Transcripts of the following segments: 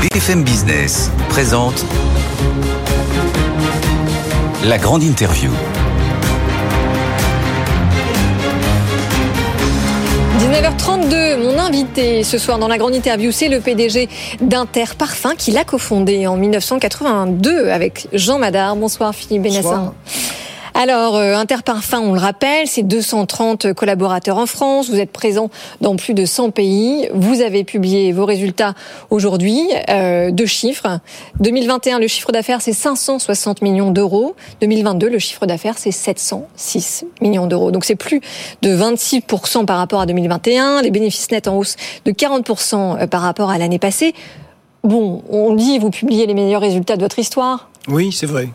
BFM Business présente la grande interview. 19h32, mon invité ce soir dans la grande interview, c'est le PDG d'Inter Parfum qui l'a cofondé en 1982 avec Jean Madard. Bonsoir Philippe Benassin. Alors, euh, Interparfum, on le rappelle, c'est 230 collaborateurs en France. Vous êtes présent dans plus de 100 pays. Vous avez publié vos résultats aujourd'hui. Euh, deux chiffres. 2021, le chiffre d'affaires, c'est 560 millions d'euros. 2022, le chiffre d'affaires, c'est 706 millions d'euros. Donc, c'est plus de 26% par rapport à 2021. Les bénéfices nets en hausse de 40% euh, par rapport à l'année passée. Bon, on dit, vous publiez les meilleurs résultats de votre histoire. Oui, c'est vrai.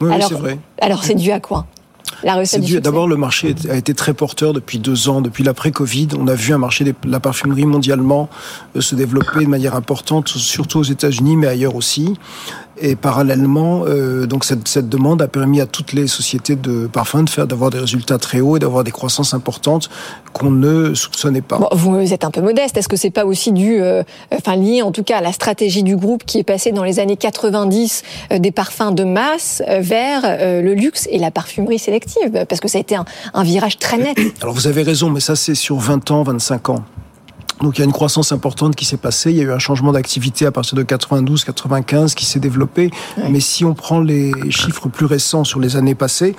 Oui, alors, c'est vrai. Alors, c'est dû à quoi? C'est dû. D'abord, le marché a été très porteur depuis deux ans, depuis l'après-Covid. On a vu un marché de la parfumerie mondialement euh, se développer de manière importante, surtout aux États-Unis, mais ailleurs aussi. Et parallèlement, euh, donc cette, cette, demande a permis à toutes les sociétés de parfums de faire d'avoir des résultats très hauts et d'avoir des croissances importantes qu'on ne soupçonnait pas. Bon, vous êtes un peu modeste. Est-ce que c'est pas aussi dû, euh, enfin lié en tout cas à la stratégie du groupe qui est passée dans les années 90 euh, des parfums de masse euh, vers euh, le luxe et la parfumerie sélective? Parce que ça a été un, un virage très net. Alors vous avez raison, mais ça c'est sur 20 ans, 25 ans. Donc il y a une croissance importante qui s'est passée. Il y a eu un changement d'activité à partir de 92, 95 qui s'est développé. Oui. Mais si on prend les chiffres plus récents sur les années passées,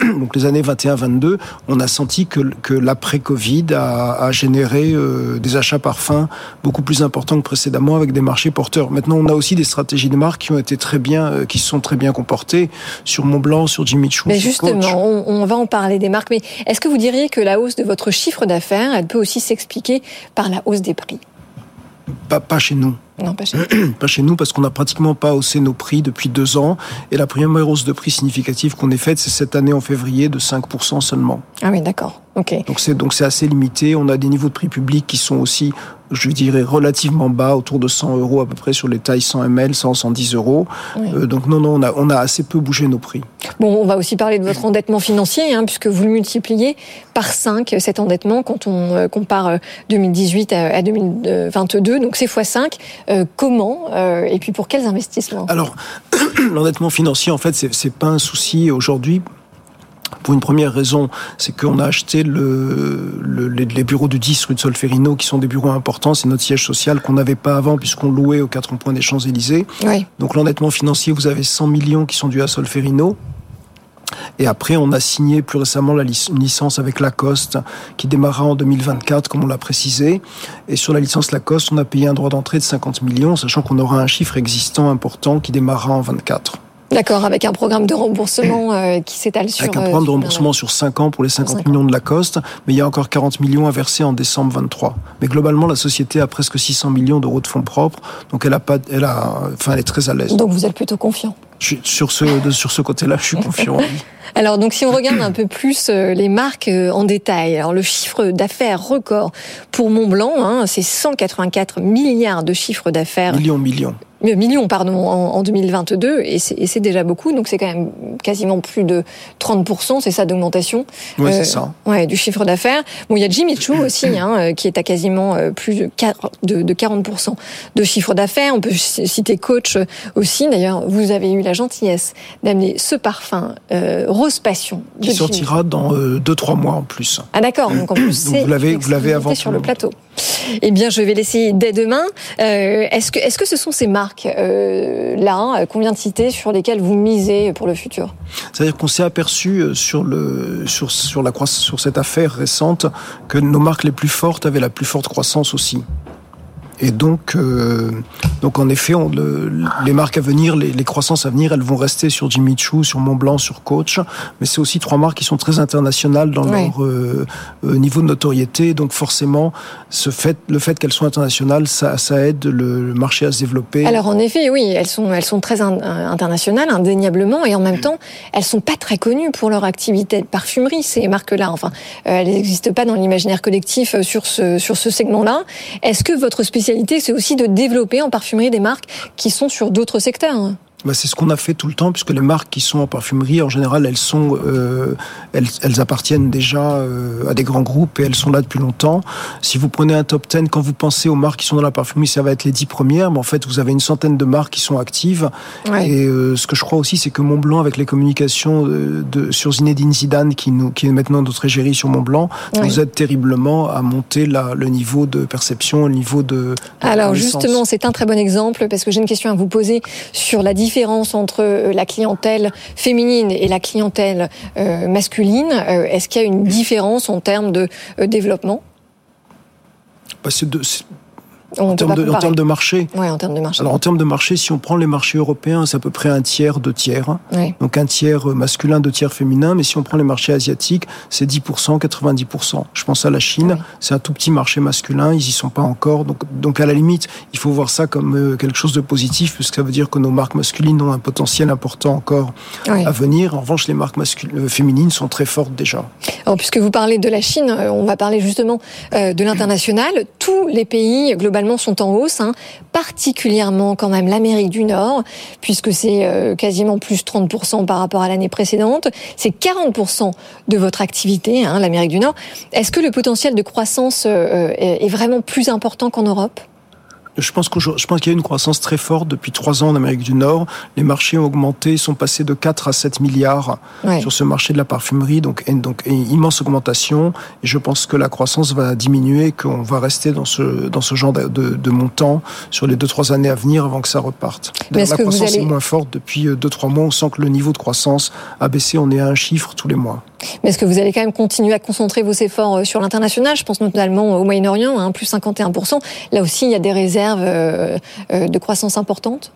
donc les années 21, 22, on a senti que, que l'après-Covid a, a, généré euh, des achats parfums beaucoup plus importants que précédemment avec des marchés porteurs. Maintenant, on a aussi des stratégies de marque qui ont été très bien, euh, qui se sont très bien comportées sur Montblanc, sur Jimmy Choo. Mais justement, on, on, va en parler des marques. Mais est-ce que vous diriez que la hausse de votre chiffre d'affaires, elle peut aussi s'expliquer par la hausse des prix? Pas, pas chez nous. Non, pas chez nous. pas chez nous parce qu'on n'a pratiquement pas haussé nos prix depuis deux ans. Et la première hausse de prix significative qu'on ait faite, c'est cette année en février de 5% seulement. Ah oui, d'accord. Donc c'est donc c'est assez limité. On a des niveaux de prix publics qui sont aussi, je dirais, relativement bas, autour de 100 euros à peu près sur les tailles 100 ml, 100, 110 euros. Oui. Euh, donc non, non, on a on a assez peu bougé nos prix. Bon, on va aussi parler de votre endettement financier, hein, puisque vous le multipliez par 5 cet endettement quand on euh, compare 2018 à, à 2022. Donc c'est x 5. Euh, comment euh, et puis pour quels investissements? Alors l'endettement financier, en fait, c'est pas un souci aujourd'hui pour une première raison, c'est qu'on a acheté le, le, les bureaux du 10 rue de Solferino, qui sont des bureaux importants. C'est notre siège social qu'on n'avait pas avant, puisqu'on louait aux quatre points des Champs-Élysées. Oui. Donc l'endettement financier, vous avez 100 millions qui sont dus à Solferino. Et après, on a signé plus récemment la lic une licence avec Lacoste qui démarra en 2024, comme on l'a précisé. Et sur la licence Lacoste, on a payé un droit d'entrée de 50 millions, sachant qu'on aura un chiffre existant important qui démarrera en 24. D'accord, avec un programme de remboursement euh, qui s'étale sur... Avec un programme de remboursement sur 5 ans pour les 50 5 millions de Lacoste, mais il y a encore 40 millions à verser en décembre 23. Mais globalement, la société a presque 600 millions d'euros de fonds propres, donc elle a pas, elle a, enfin, elle est très à l'aise. Donc vous êtes plutôt confiant je, sur ce, de, sur ce côté-là, je suis confiant. Alors, donc, si on regarde un peu plus euh, les marques euh, en détail, alors le chiffre d'affaires record pour Montblanc, hein, c'est 184 milliards de chiffre d'affaires. Millions, millions millions pardon en, en 2022 et c'est déjà beaucoup donc c'est quand même quasiment plus de 30% c'est ça d'augmentation. Ouais, euh, ça. ouais du chiffre d'affaires. Bon il y a Jimmy Choo aussi hein, qui est à quasiment plus de, 4, de, de 40% de chiffre d'affaires. On peut citer Coach aussi. D'ailleurs vous avez eu la gentillesse d'amener ce parfum euh, Rose Passion qui sortira dans 2-3 euh, mois en plus. Ah d'accord. Donc en plus donc vous l'avez vous l'avez avant sur le plateau eh bien je vais laisser dès demain euh, est-ce que ce sont ces marques euh, là qu'on vient de citer sur lesquelles vous misez pour le futur? C'est-à-dire qu'on s'est aperçu sur cette affaire récente que nos marques les plus fortes avaient la plus forte croissance aussi. Et donc, euh, donc en effet, on, le, les marques à venir, les, les, croissances à venir, elles vont rester sur Jimmy Choo, sur Montblanc, sur Coach. Mais c'est aussi trois marques qui sont très internationales dans leur euh, niveau de notoriété. Donc forcément, ce fait, le fait qu'elles soient internationales, ça, ça aide le, le, marché à se développer. Alors en effet, oui, elles sont, elles sont très in, internationales, indéniablement, et en même temps, elles sont pas très connues pour leur activité de parfumerie. Ces marques-là, enfin, elles n'existent pas dans l'imaginaire collectif sur ce sur ce segment-là. Est-ce que votre spécialité c'est aussi de développer en parfumerie des marques qui sont sur d'autres secteurs. Bah, c'est ce qu'on a fait tout le temps, puisque les marques qui sont en parfumerie, en général, elles sont, euh, elles, elles, appartiennent déjà euh, à des grands groupes et elles sont là depuis longtemps. Si vous prenez un top 10, quand vous pensez aux marques qui sont dans la parfumerie, ça va être les dix premières, mais en fait, vous avez une centaine de marques qui sont actives. Ouais. Et euh, ce que je crois aussi, c'est que Montblanc, avec les communications de, sur Zinedine Zidane, qui, nous, qui est maintenant notre égérie sur Montblanc, ouais. nous aide terriblement à monter la, le niveau de perception, le niveau de. de Alors justement, c'est un très bon exemple parce que j'ai une question à vous poser sur la différence entre euh, la clientèle féminine et la clientèle euh, masculine. Euh, Est-ce qu'il y a une différence en termes de développement? Bah, en termes, de, en termes, de, marché. Ouais, en termes de marché. Alors en termes de marché, si on prend les marchés européens, c'est à peu près un tiers, deux tiers. Ouais. Donc un tiers masculin, deux tiers féminin. Mais si on prend les marchés asiatiques, c'est 10%, 90%. Je pense à la Chine, ouais. c'est un tout petit marché masculin, ils y sont pas encore. Donc, donc à la limite, il faut voir ça comme euh, quelque chose de positif, puisque ça veut dire que nos marques masculines ont un potentiel important encore ouais. à venir. En revanche, les marques euh, féminines sont très fortes déjà. Alors puisque vous parlez de la Chine, euh, on va parler justement de l'international. Tous les pays globalement sont en hausse, hein, particulièrement quand même l'Amérique du Nord, puisque c'est euh, quasiment plus 30% par rapport à l'année précédente. C'est 40% de votre activité, hein, l'Amérique du Nord. Est-ce que le potentiel de croissance euh, est vraiment plus important qu'en Europe? Je pense, je pense qu'il y a une croissance très forte depuis trois ans en Amérique du Nord. Les marchés ont augmenté, sont passés de 4 à 7 milliards ouais. sur ce marché de la parfumerie, donc, donc une immense augmentation. Et je pense que la croissance va diminuer, qu'on va rester dans ce, dans ce genre de, de, de montant sur les deux trois années à venir avant que ça reparte. La croissance allez... est moins forte depuis deux trois mois. On sent que le niveau de croissance a baissé. On est à un chiffre tous les mois. Mais est-ce que vous allez quand même continuer à concentrer vos efforts sur l'international? Je pense notamment au Moyen-Orient, hein, plus 51%. Là aussi, il y a des réserves euh, euh, de croissance importantes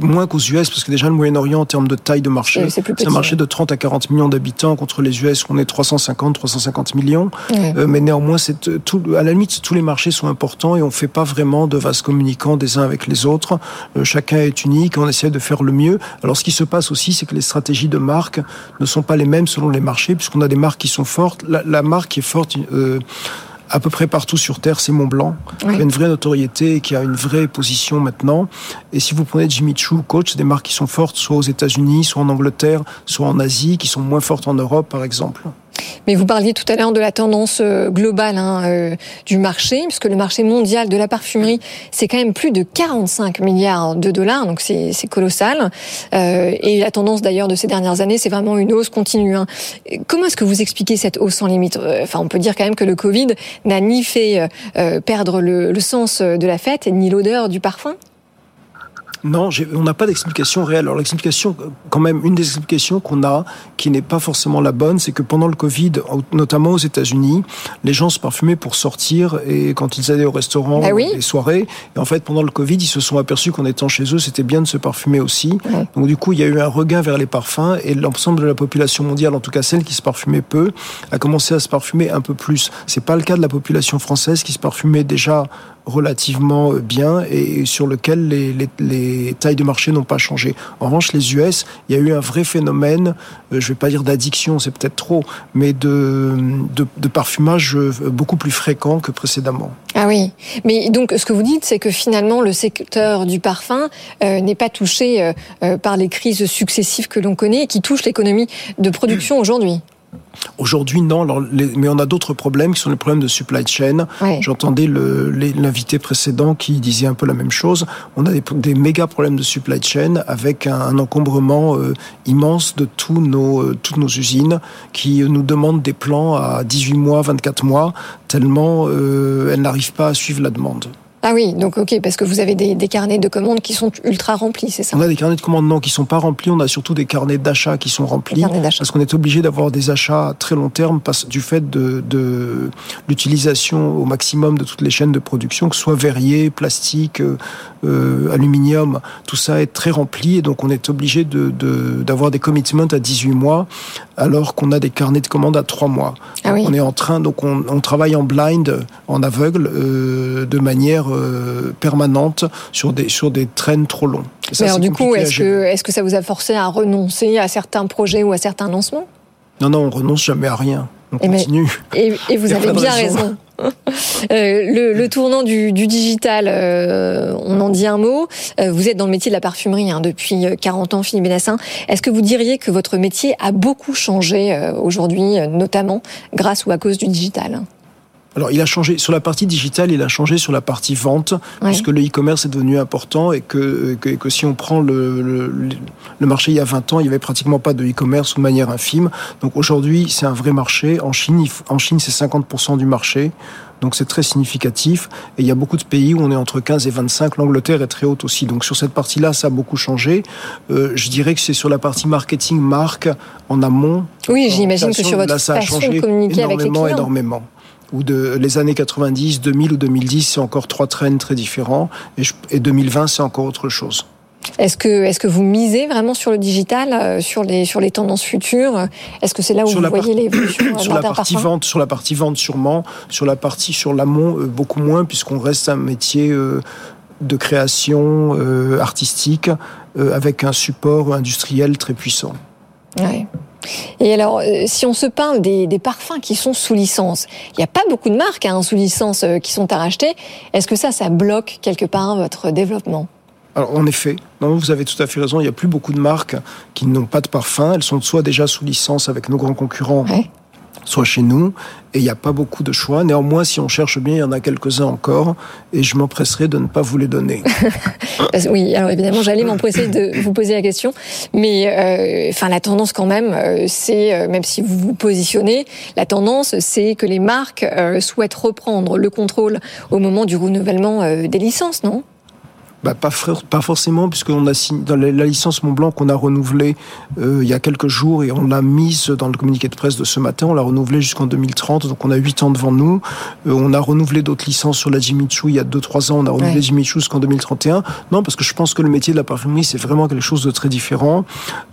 moins qu'aux US, parce que déjà le Moyen-Orient, en termes de taille de marché, c'est un marché de 30 à 40 millions d'habitants contre les US où on est 350, 350 millions. Euh, mais néanmoins, c'est tout, à la limite, tous les marchés sont importants et on fait pas vraiment de vases communicants des uns avec les autres. Euh, chacun est unique, on essaie de faire le mieux. Alors, ce qui se passe aussi, c'est que les stratégies de marque ne sont pas les mêmes selon les marchés, puisqu'on a des marques qui sont fortes. La, la marque qui est forte, euh, à peu près partout sur Terre, c'est Mont Blanc, oui. qui a une vraie notoriété, qui a une vraie position maintenant. Et si vous prenez Jimmy Choo, Coach, c'est des marques qui sont fortes, soit aux États-Unis, soit en Angleterre, soit en Asie, qui sont moins fortes en Europe, par exemple. Mais vous parliez tout à l'heure de la tendance globale hein, euh, du marché, puisque le marché mondial de la parfumerie, c'est quand même plus de 45 milliards de dollars, donc c'est colossal. Euh, et la tendance d'ailleurs de ces dernières années, c'est vraiment une hausse continue. Hein. Comment est-ce que vous expliquez cette hausse sans limite? Enfin, on peut dire quand même que le Covid n'a ni fait euh, perdre le, le sens de la fête, ni l'odeur du parfum? Non, on n'a pas d'explication réelle. Alors l'explication, quand même, une des explications qu'on a, qui n'est pas forcément la bonne, c'est que pendant le Covid, notamment aux États-Unis, les gens se parfumaient pour sortir et quand ils allaient au restaurant, bah oui. les soirées. Et en fait, pendant le Covid, ils se sont aperçus qu'en étant chez eux, c'était bien de se parfumer aussi. Ouais. Donc du coup, il y a eu un regain vers les parfums et l'ensemble de la population mondiale, en tout cas celle qui se parfumait peu, a commencé à se parfumer un peu plus. C'est pas le cas de la population française qui se parfumait déjà relativement bien et sur lequel les, les, les tailles de marché n'ont pas changé. En revanche, les US, il y a eu un vrai phénomène, euh, je vais pas dire d'addiction, c'est peut-être trop, mais de, parfumage beaucoup plus fréquent que précédemment. Ah oui, mais donc ce que vous dites, c'est que finalement le secteur du parfum euh, n'est pas touché euh, par les crises successives que l'on connaît et qui touchent l'économie de production aujourd'hui. Aujourd'hui, non. Alors, les, mais on a d'autres problèmes qui sont les problèmes de supply chain. J'entendais l'invité précédent qui disait un peu la même chose. On a des, des méga problèmes de supply chain avec un, un encombrement euh, immense de tous nos, euh, toutes nos usines qui nous demandent des plans à 18 mois, 24 mois, tellement euh, elles n'arrivent pas à suivre la demande. Ah oui, donc ok, parce que vous avez des, des, carnets de commandes qui sont ultra remplis, c'est ça On a des carnets de commandes non qui sont pas remplis, on a surtout des carnets d'achat qui sont remplis, parce qu'on est obligé d'avoir des achats à très long terme parce, du fait de, de l'utilisation au maximum de toutes les chaînes de production, que ce soit verrier, plastique, euh, aluminium, tout ça est très rempli et donc on est obligé d'avoir de, de, des commitments à 18 mois alors qu'on a des carnets de commandes à 3 mois. Ah oui. On est en train, donc on, on, travaille en blind, en aveugle, euh, de manière euh, permanente sur des, sur des traînes trop longs. Ça, Mais alors du coup, est-ce que, est que ça vous a forcé à renoncer à certains projets ou à certains lancements? Non, non, on renonce jamais à rien. On et continue. Mais, et, et, vous avez bien raison. raison. le, le, tournant du, du digital, on en dit un mot. vous êtes dans le métier de la parfumerie hein, depuis 40 ans, Philippe Benassin. Est-ce que vous diriez que votre métier a beaucoup changé aujourd'hui, notamment grâce ou à cause du digital? Alors, il a changé sur la partie digitale, il a changé sur la partie vente, puisque le e-commerce est devenu important et que, que, que si on prend le, le, le, marché il y a 20 ans, il y avait pratiquement pas de e-commerce ou de manière infime. Donc aujourd'hui, c'est un vrai marché. En Chine, en Chine, c'est 50% du marché. Donc c'est très significatif. Et il y a beaucoup de pays où on est entre 15 et 25. L'Angleterre est très haute aussi. Donc sur cette partie-là, ça a beaucoup changé. Euh, je dirais que c'est sur la partie marketing, marque, en amont. Oui, j'imagine que sur votre là, ça a façon changé de communiquer avec les clients. Énormément ou de les années 90, 2000 ou 2010, c'est encore trois trends très différents, et, et 2020, c'est encore autre chose. Est-ce que, est-ce que vous misez vraiment sur le digital, euh, sur les, sur les tendances futures? Est-ce que c'est là où vous voyez l'évolution Sur la partie vente, sur la partie vente sûrement, sur la partie sur l'amont euh, beaucoup moins, puisqu'on reste un métier euh, de création artistique avec un support industriel très puissant. Ouais. Et alors, euh, si on se parle des, parfums qui sont sous licence, il n'y a pas beaucoup de marques hein, sous licence euh, qui sont à racheter. Est-ce que ça, ça bloque quelque part votre développement? Alors, en effet, non, vous avez tout à fait raison. Il n'y a plus beaucoup de marques qui n'ont pas de parfum. Elles sont soit déjà sous licence avec nos grands concurrents, soit chez nous, et il n'y a pas beaucoup de choix. Néanmoins, si on cherche bien, il y en a quelques-uns encore, et je m'empresserai de ne pas vous les donner. oui, alors évidemment, j'allais m'empresser de vous poser la question, mais euh, enfin la tendance quand même, euh, c'est euh, même si vous vous positionnez, la tendance, c'est que les marques souhaitent reprendre le contrôle au moment du renouvellement des licences, non? Bah, pas, pas forcément, puisqu'on a signé dans la licence Mont Blanc qu'on a renouvelée euh, il y a quelques jours et on l'a mise dans le communiqué de presse de ce matin. On l'a renouvelée jusqu'en 2030, donc on a 8 ans devant nous. Euh, on a renouvelé d'autres licences sur la Jimmy Choo il y a 2-3 ans. On a renouvelé ouais. Jimmy Choo jusqu'en 2031. Non, parce que je pense que le métier de la parfumerie, c'est vraiment quelque chose de très différent.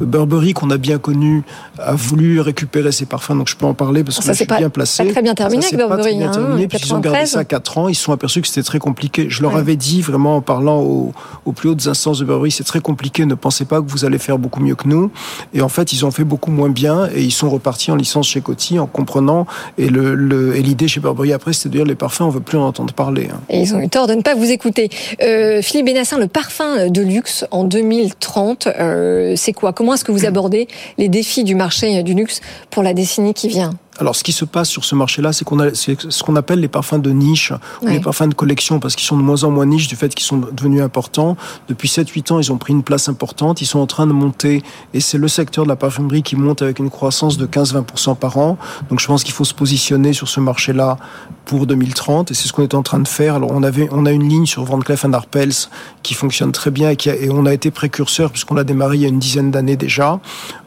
Euh, Burberry, qu'on a bien connu, a voulu récupérer ses parfums, donc je peux en parler parce que ça, je suis pas, bien placé. Pas très bien terminé ça, avec Burberry. Pas très bien hein, terminé, puis ils ont gardé ça 4 ans. Ils se sont aperçus que c'était très compliqué. Je leur ouais. avais dit vraiment en parlant au, au plus hautes instances de Burberry, c'est très compliqué, ne pensez pas que vous allez faire beaucoup mieux que nous. Et en fait, ils ont fait beaucoup moins bien et ils sont repartis en licence chez Coty en comprenant. Et l'idée le, chez Burberry après, c'était de dire les parfums, on veut plus en entendre parler. Hein. Et ils ont eu tort de ne pas vous écouter. Euh, Philippe Bénassin, le parfum de luxe en 2030, euh, c'est quoi? Comment est-ce que vous abordez les défis du marché du luxe pour la décennie qui vient? Alors, ce qui se passe sur ce marché-là, c'est qu'on a ce qu'on appelle les parfums de niche ou ouais. les parfums de collection, parce qu'ils sont de moins en moins niche du fait qu'ils sont devenus importants. Depuis 7-8 ans, ils ont pris une place importante. Ils sont en train de monter, et c'est le secteur de la parfumerie qui monte avec une croissance de 15-20% par an. Donc, je pense qu'il faut se positionner sur ce marché-là pour 2030, et c'est ce qu'on est en train de faire. Alors, on avait, on a une ligne sur Van Cleef Arpels qui fonctionne très bien et, qui a, et on a été précurseur puisqu'on l'a démarré il y a une dizaine d'années déjà.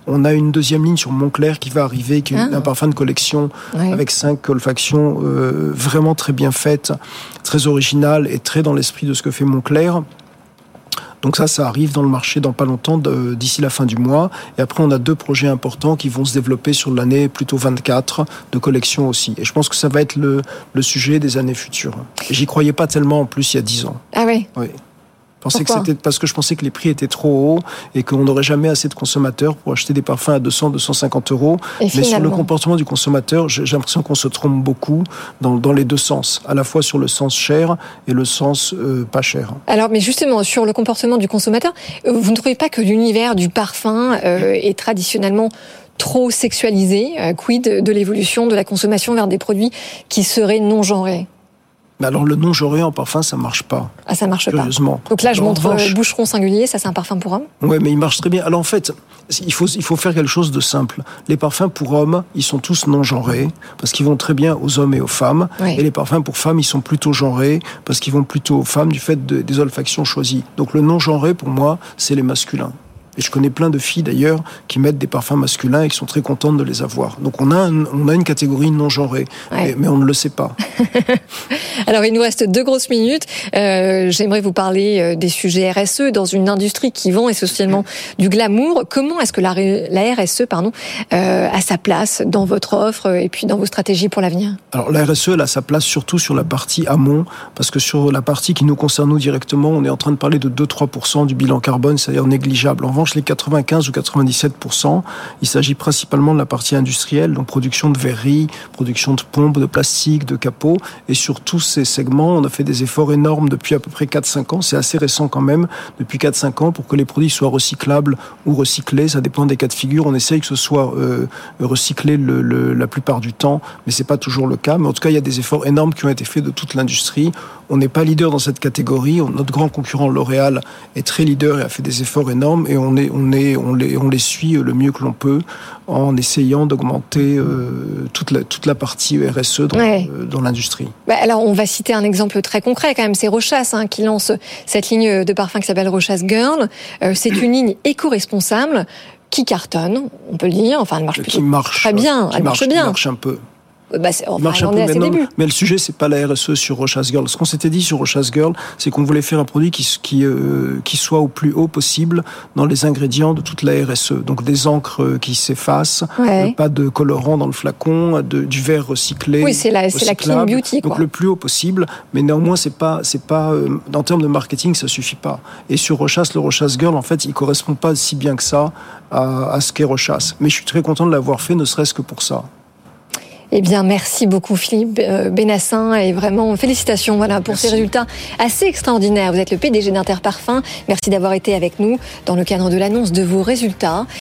On a une deuxième ligne sur Montclair qui va arriver, qui est ah. un parfum de collection oui. avec cinq olfactions euh, vraiment très bien faites, très originales et très dans l'esprit de ce que fait Montclair. Donc ça, ça arrive dans le marché dans pas longtemps, d'ici la fin du mois. Et après, on a deux projets importants qui vont se développer sur l'année plutôt 24 de collection aussi. Et je pense que ça va être le, le sujet des années futures. J'y croyais pas tellement en plus il y a 10 ans. Ah oui. Oui pensais que c'était parce que je pensais que les prix étaient trop hauts et qu'on n'aurait jamais assez de consommateurs pour acheter des parfums à 200, 250 euros. Et Mais sur le comportement du consommateur, j'ai l'impression qu'on se trompe beaucoup dans, dans, les deux sens, à la fois sur le sens cher et le sens euh, pas cher. Alors, mais justement, sur le comportement du consommateur, vous ne trouvez pas que l'univers du parfum euh, est traditionnellement trop sexualisé euh, Quid de l'évolution de la consommation vers des produits qui seraient non genrés mais alors le non genré en parfum, ça marche pas. Ah, ça marche curieusement. pas. Donc là, je alors, montre revanche... boucheron singulier. Ça, c'est un parfum pour homme? Ouais, mais il marche très bien. Alors en fait, il faut il faut faire quelque chose de simple. Les parfums pour hommes, ils sont tous non genrés parce qu'ils vont très bien aux hommes et aux femmes. Oui. Et les parfums pour femmes, ils sont plutôt genrés parce qu'ils vont plutôt aux femmes du fait de, des olfactions choisies. Donc le non genré pour moi, c'est les masculins. Et je connais plein de filles d'ailleurs qui mettent des parfums masculins et qui sont très contentes de les avoir. Donc on a, un, on a une catégorie non genrée, ouais. mais, mais, on ne le sait pas. Alors il nous reste deux grosses minutes. Euh, J'aimerais vous parler euh, des sujets RSE dans une industrie qui vend essentiellement du glamour. Comment est-ce que la, la, RSE pardon, euh, a sa place dans votre offre et puis dans vos stratégies pour l'avenir? Alors la RSE elle a sa place surtout sur la partie amont, parce que sur la partie qui nous concerne nous directement, on est en train de parler de 2-3% du bilan carbone, c'est-à-dire négligeable. En revanche, les 95 ou 97%, il s'agit principalement de la partie industrielle, donc production de verreries, production de pompes, de plastique, de capots. Et sur tous ces segments, on a fait des efforts énormes depuis à peu près 4-5 ans. C'est assez récent quand même, depuis 4-5 ans, pour que les produits soient recyclables ou recyclés. Ça dépend des cas de figure. On essaye que ce soit euh, recyclé la plupart du temps, mais c'est pas toujours le cas. Mais en tout cas, il y a des efforts énormes qui ont été faits de toute l'industrie. On n'est pas leader dans cette catégorie. Notre grand concurrent L'Oréal est très leader et a fait des efforts énormes et on est, on est, on les, on les suit le mieux que l'on peut en essayant d'augmenter euh, toute, la, toute la partie RSE dans, euh, dans l'industrie. Bah alors, on va citer un exemple très concret quand même. C'est Rochas hein, qui lance cette ligne de parfum qui s'appelle Rochas Girl. Euh, c'est une ligne éco-responsable qui cartonne, on peut le dire. Enfin, elle marche qui marche, très bien. elle marche, bien. Qui marche un peu. Bah enfin, marche un peu, mais, non, mais, le sujet c'est pas la RSE sur Rochas Girl. Ce qu'on s'était dit sur Rochas Girl, c'est qu'on voulait faire un produit qui qui, euh, qui soit au plus haut possible dans les ingrédients de toute la RSE. Donc des encres qui s'effacent, ouais. pas de colorant dans le flacon, de, du verre recyclé. Oui, c'est la, la clean beauty. Quoi. Donc le plus haut possible, mais néanmoins c'est pas c'est pas euh, en termes de marketing ça suffit pas. Et sur Rochas, le Rochas Girl en fait il correspond pas si bien que ça à, à ce qu'est Rochas. Mais je suis très content de l'avoir fait, ne serait-ce que pour ça. Eh bien, merci beaucoup Philippe euh, Bénassin et vraiment félicitations voilà pour merci. ces résultats assez extraordinaires. Vous êtes le PDG d'Interparfum. Merci d'avoir été avec nous dans le cadre de l'annonce de vos résultats.